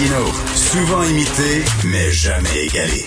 Martino, souvent imité, mais jamais égalé.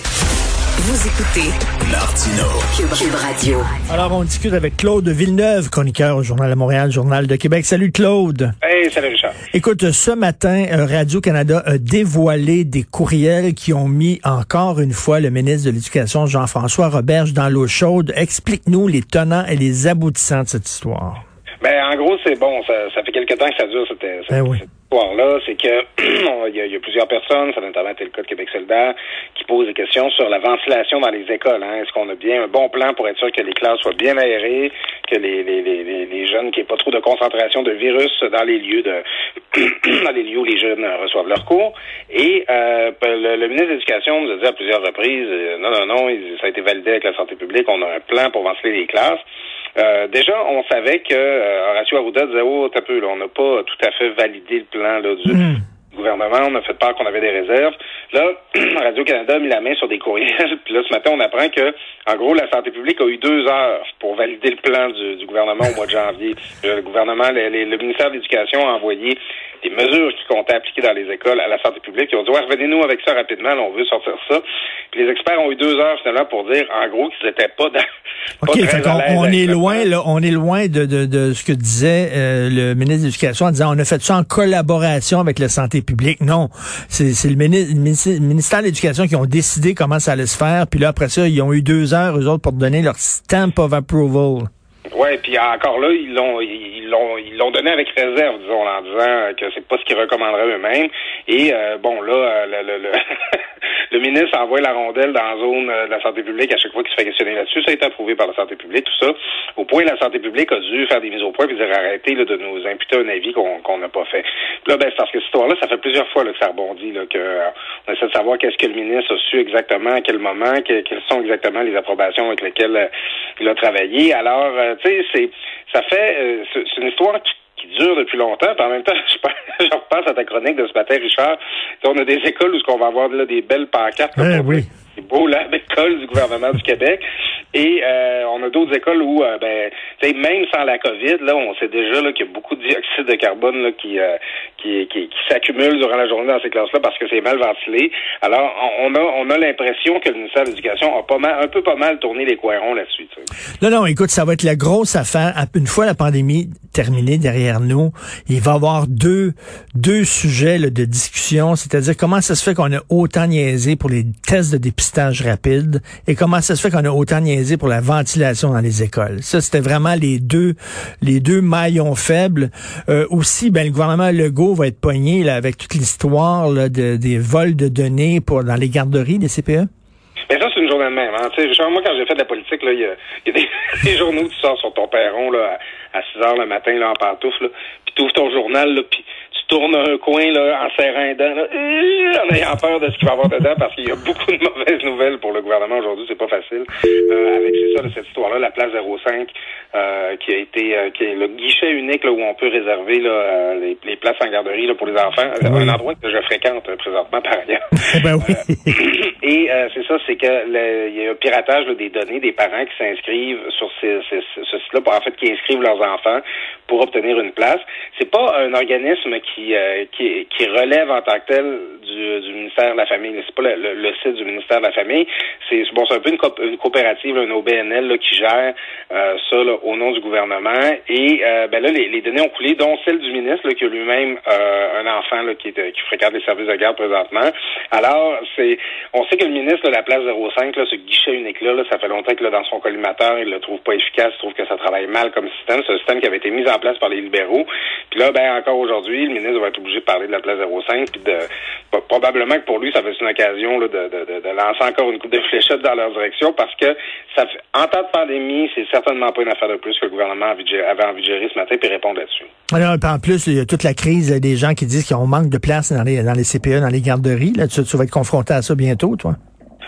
Vous écoutez Martino. Cube, Radio. Alors, on discute avec Claude Villeneuve, chroniqueur au Journal de Montréal, Journal de Québec. Salut Claude. Hey, salut Richard. Écoute, ce matin, euh, Radio-Canada a dévoilé des courriels qui ont mis encore une fois le ministre de l'Éducation, Jean-François Roberge, dans l'eau chaude. Explique-nous les tenants et les aboutissants de cette histoire. Ben, en gros, c'est bon. Ça, ça fait quelque temps que ça dure, cette, cette, Ben oui. cette histoire-là. C'est que il y, a, il y a plusieurs personnes, ça a notamment été le cas de Québec solidaire, qui posent des questions sur la ventilation dans les écoles. Hein. Est-ce qu'on a bien un bon plan pour être sûr que les classes soient bien aérées, que les, les, les, les, jeunes, qu'il n'y ait pas trop de concentration de virus dans les lieux de dans les lieux où les jeunes reçoivent leurs cours? Et euh, le, ministre de l'Éducation nous a dit à plusieurs reprises, euh, non, non, non, ça a été validé avec la santé publique, on a un plan pour ventiler les classes. Euh, déjà, on savait que euh, Horacio Arruda disait oh t'as peu, là, on n'a pas tout à fait validé le plan là, du gouvernement, on a fait peur qu'on avait des réserves. Là, Radio-Canada a mis la main sur des courriels, puis là, ce matin, on apprend que, en gros, la santé publique a eu deux heures pour valider le plan du, du gouvernement au mois de janvier. Le gouvernement, le, le- le ministère de l'Éducation a envoyé des mesures qui comptaient appliquer dans les écoles à la santé publique. Ils ont dit, ouais, revenez-nous avec ça rapidement, là, on veut sortir ça. Puis les experts ont eu deux heures, finalement, pour dire, en gros, qu'ils n'étaient pas dans... pas OK, très à on, est loin, là, on est loin de, de, de ce que disait euh, le ministre de l'Éducation en disant on a fait ça en collaboration avec la santé publique. Non, c'est c'est le, le ministère de l'Éducation qui ont décidé comment ça allait se faire. Puis là, après ça, ils ont eu deux heures, eux autres, pour donner leur stamp of approval. Ouais, puis encore là, ils l'ont ils l'ont ils l'ont donné avec réserve, disons, en disant que c'est pas ce qu'ils recommanderaient eux-mêmes. Et euh, bon là, euh, le, le, le, le ministre envoie la rondelle dans la zone euh, de la santé publique à chaque fois qu'il se fait questionner là-dessus. Ça a été approuvé par la santé publique, tout ça. Au point, la santé publique a dû faire des mises au point et dire arrêtez de nous imputer un avis qu'on n'a pas fait. Là, ben, c'est parce que cette histoire-là, ça fait plusieurs fois là, que ça rebondit, là, que euh, on essaie de savoir qu'est-ce que le ministre a su exactement, à quel moment, que- quelles sont exactement les approbations avec lesquelles il a travaillé. Alors, tu sais, c'est ça fait euh, c'est une histoire qui qui dure depuis longtemps. Puis en même temps, je, pense- je repense à ta chronique de ce matin, Richard. On a des écoles où ce qu'on va avoir là, des belles pancartes. Eh oui. des beaux labs d'école du gouvernement du Québec. Et euh, on a d'autres écoles où, euh, ben, même sans la COVID, là, on sait déjà qu'il y a beaucoup de dioxyde de carbone là, qui, euh, qui, qui, qui s'accumule durant la journée dans ces classes-là parce que c'est mal ventilé. Alors, on a, on a l'impression que le ministère de l'Éducation a pas mal, un peu pas mal tourné les coins ronds là-dessus. Non, non, écoute, ça va être la grosse affaire. Une fois la pandémie terminée derrière nous, il va y avoir deux, deux sujets là, de discussion, c'est-à-dire comment ça se fait qu'on a autant niaisé pour les tests de dépistage rapide et comment ça se fait qu'on a autant niaisé pour la ventilation dans les écoles. Ça, c'était vraiment les deux, les deux maillons faibles. Euh, aussi, ben, le gouvernement Legault va être pogné là, avec toute l'histoire de, des vols de données pour dans les garderies des CPE. Mais ça, c'est une journée de même. Hein. Moi, quand j'ai fait de la politique, il y a, des, journaux tu sors sur ton perron là, à, à 6 heures le matin là, en pantoufle, puis tu ouvres ton journal, puis tu tournes un coin là, en serrant là, euh, en ayant peur de ce qu'il va y avoir dedans, parce qu'il y a beaucoup de mauvaises nouvelles pour le gouvernement aujourd'hui. C'est pas facile. Euh, avec c'est ça, cette histoire-là, la place 05, euh, qui a été euh, qui est le guichet unique là, où on peut réserver là, les, les places en garderie là, pour les enfants. Oui. Un endroit que je fréquente présentement par ailleurs. ben oui. Et c'est ça, c'est que il y a un piratage là, des données des parents qui s'inscrivent sur ces, ces- ce site-là, pour- en fait, qui inscrivent leurs enfants pour obtenir une place. C'est pas un organisme qui, euh, qui qui relève en tant que tel du, du ministère de la Famille. C'est pas le, le- site du ministère de la Famille. C'est bon, c'est un peu une, coop- une coopérative, là, une OBNL là, qui gère euh, ça là, au nom du gouvernement. Et euh, ben là, les, les données ont coulé, dont celle du ministre là, qui a lui-même euh, un enfant là, qui, est, qui fréquente les services de garde présentement. Alors, c'est on sait que le ministre de la place 05, là, ce guichet unique-là, ça fait longtemps que là, dans son collimateur, il le trouve pas efficace, il trouve que ça travaille mal comme système. C'est un système qui avait été mis place par les libéraux. Puis là, ben encore aujourd'hui, le ministre va être obligé de parler de la place 05, puis de probablement que pour lui, ça va être une occasion là, de, de, de, lancer encore une coupe de fléchettes dans leur direction parce que ça fait, en temps de pandémie, c'est certainement pas une affaire de plus que le gouvernement avait envie de gérer ce matin puis répondre là-dessus. Alors, en plus, il y a toute la crise des gens qui disent qu'on manque de place dans les, dans les CPE, dans les garderies. Là, tu vas être confronté à ça bientôt, toi?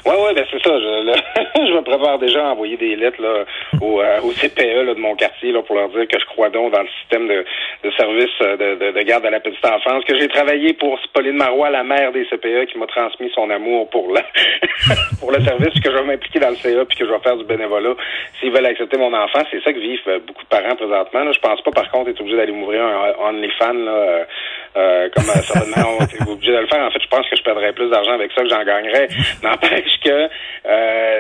Oui, oui, ben c'est ça. Je, je me prépare déjà à envoyer des lettres là, au, euh, au CPE là, de mon quartier là, pour leur dire que je crois donc dans le système de, de service euh, de, de, de, garde à la petite enfance, que j'ai travaillé pour Pauline Marois, la mère des CPE, qui m'a transmis son amour pour la pour le service, que je vais m'impliquer dans le CA puis que je vais faire du bénévolat s'ils veulent accepter mon enfant. C'est ça que vivent euh, beaucoup de parents présentement. Là. Je pense pas, par contre, être obligé d'aller m'ouvrir un OnlyFans là, euh, comme certainement on est obligé de le faire. En fait, je pense que je perdrais plus d'argent avec ça que j'en gagnerais. N'empêche que euh,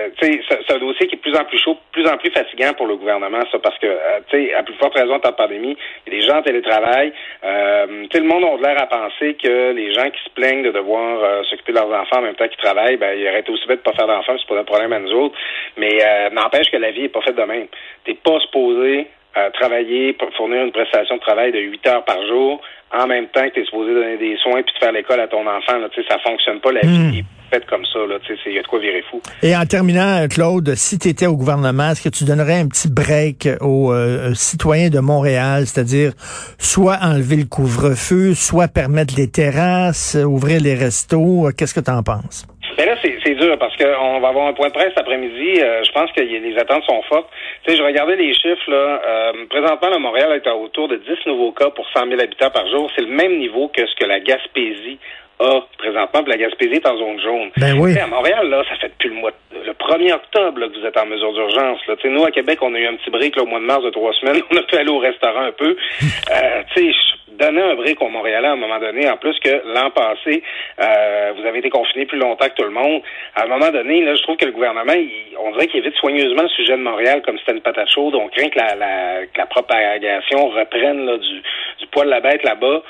c'est un dossier qui est de plus en plus chaud, plus en plus fatigant pour le gouvernement, ça, parce que, euh, tu sais, à plus forte raison de la pandémie, il y a des gens en télétravail. Euh, tu sais, le monde a l'air à penser que les gens qui se plaignent de devoir euh, s'occuper de leurs enfants en même temps qu'ils travaillent, ben, ils auraient aussi bête de pas faire d'enfants, c'est pas un problème à nous autres. Mais euh, n'empêche que la vie est pas faite de même. T'es pas supposé travailler, pour fournir une prestation de travail de 8 heures par jour, en même temps que tu es supposé donner des soins puis de faire l'école à ton enfant. Là, ça fonctionne pas, la vie. Hmm fait comme ça. Il y a de quoi virer fou. Et en terminant, Claude, si tu étais au gouvernement, est-ce que tu donnerais un petit break aux euh, citoyens de Montréal, c'est-à-dire soit enlever le couvre-feu, soit permettre les terrasses, ouvrir les restos? Qu'est-ce que tu en penses? Ben là, c'est dur parce qu'on va avoir un point de presse après-midi. Euh, je pense que les attentes sont fortes. Tu sais, je regardais les chiffres. là. Euh, présentement, le Montréal est à autour de 10 nouveaux cas pour 100 000 habitants par jour. C'est le même niveau que ce que la Gaspésie a présentement, puis la Gaspésie est en zone jaune. Ben oui. à Montréal, là, ça fait depuis le mois le 1er octobre là, que vous êtes en mesure d'urgence. Là. nous, à Québec, on a eu un petit break là, au mois de mars de trois semaines. On a pu aller au restaurant un peu. euh, tu sais, donner un break aux Montréalais à un moment donné, en plus que l'an passé, euh, vous avez été confinés plus longtemps que tout le monde. À un moment donné, là, je trouve que le gouvernement, on dirait qu'il évite soigneusement le sujet de Montréal comme c'était une patate chaude. On craint que la, la, que la propagation reprenne là, du, du poil de la bête là-bas.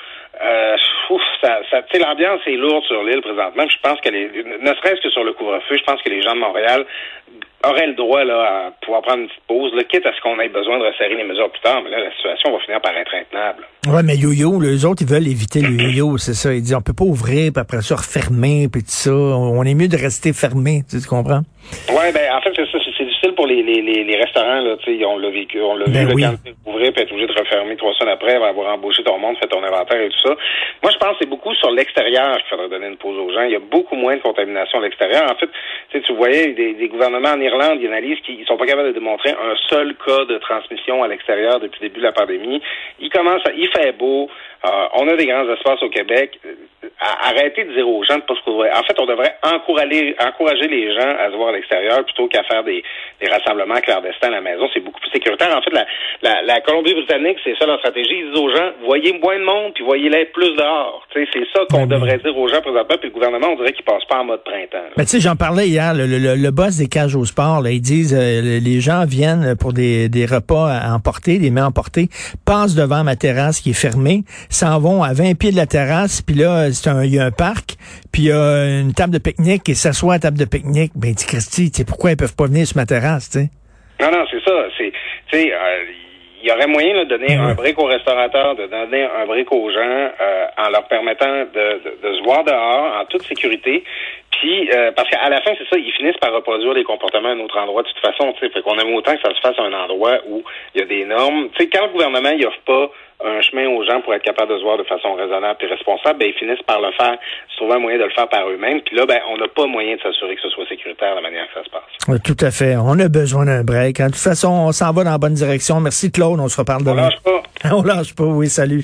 Euh, ça, ça l'ambiance est lourde sur l'île présentement. Je pense que les, ne serait-ce que sur le couvre-feu, je pense que les gens de Montréal auraient le droit là, à pouvoir prendre une petite pause, là, quitte à ce qu'on ait besoin de resserrer les mesures plus tard. Mais là, la situation va finir par être intenable. Ouais, mais yo-yo, les autres, ils veulent éviter le yo-yo, c'est ça. Ils disent, on peut pas ouvrir, puis après ça, refermer, puis tout ça. On est mieux de rester fermé, tu comprends? Ouais, ben, en fait, c'est ça. C'est difficile pour les, les, les, restaurants, là, tu sais, on l'a vécu, on l'a ben vu, oui. quand tu ouvrir, puis être obligé de refermer trois semaines après, avoir embauché ton monde, fait ton inventaire et tout ça. Moi, je pense que c'est beaucoup sur l'extérieur qu'il faudrait donner une pause aux gens. Il y a beaucoup moins de contamination à l'extérieur. En fait, tu voyais des, des, gouvernements en Irlande, ils analysent qu'ils sont pas capables de démontrer un seul cas de transmission à l'extérieur depuis le début de la pandémie. Il commence à, beau, euh, on a des grands espaces au Québec. Arrêtez de dire aux gens de pas se couvrir. En fait, on devrait encourager, encourager les gens à se voir à l'extérieur plutôt qu'à faire des, des rassemblements clandestins à la maison. C'est beaucoup plus sécuritaire. En fait, la, la, la Colombie-Britannique, c'est ça leur stratégie. Ils disent aux gens, voyez moins de monde, puis voyez-les plus dehors. C'est ça qu'on devrait dire aux gens présentement, puis le gouvernement, on dirait qu'il passe pas en mode printemps. Mais tu sais, j'en parlais hier, le, le, le, boss des cages au sport, là, ils disent, euh, les gens viennent pour des, des repas à emporter, des mets emportés, passent devant ma terrasse qui est fermée, s'en vont à 20 pieds de la terrasse, puis là, il y a un parc, puis il y a une table de pique-nique, et s'assoit à la table de pique-nique. Ben, dit Christy, tu sais, pourquoi ils peuvent pas venir sur ma terrasse, tu sais? Non, non, c'est ça. C'est, tu sais, euh, il y aurait moyen de donner un break aux restaurateurs, de donner un break aux gens euh, en leur permettant de, de, se voir dehors en toute sécurité. Puis, euh, parce qu'à la fin, c'est ça, ils finissent par reproduire des comportements à un autre endroit de toute façon. Fait qu'on aime autant que ça se fasse à un endroit où il y a des normes. Tu sais, quand le gouvernement il offre pas chemin aux gens pour être capable de se voir de façon raisonnable et responsable, ben, ils finissent par le faire, se trouver un moyen de le faire par eux-mêmes. Puis là, ben, on n'a pas moyen de s'assurer que ce soit sécuritaire de la manière que ça se passe. tout à fait. On a besoin d'un break. De toute façon, on s'en va dans la bonne direction. Merci Claude, on se reparle demain. On lâche pas. on lâche pas, oui, salut.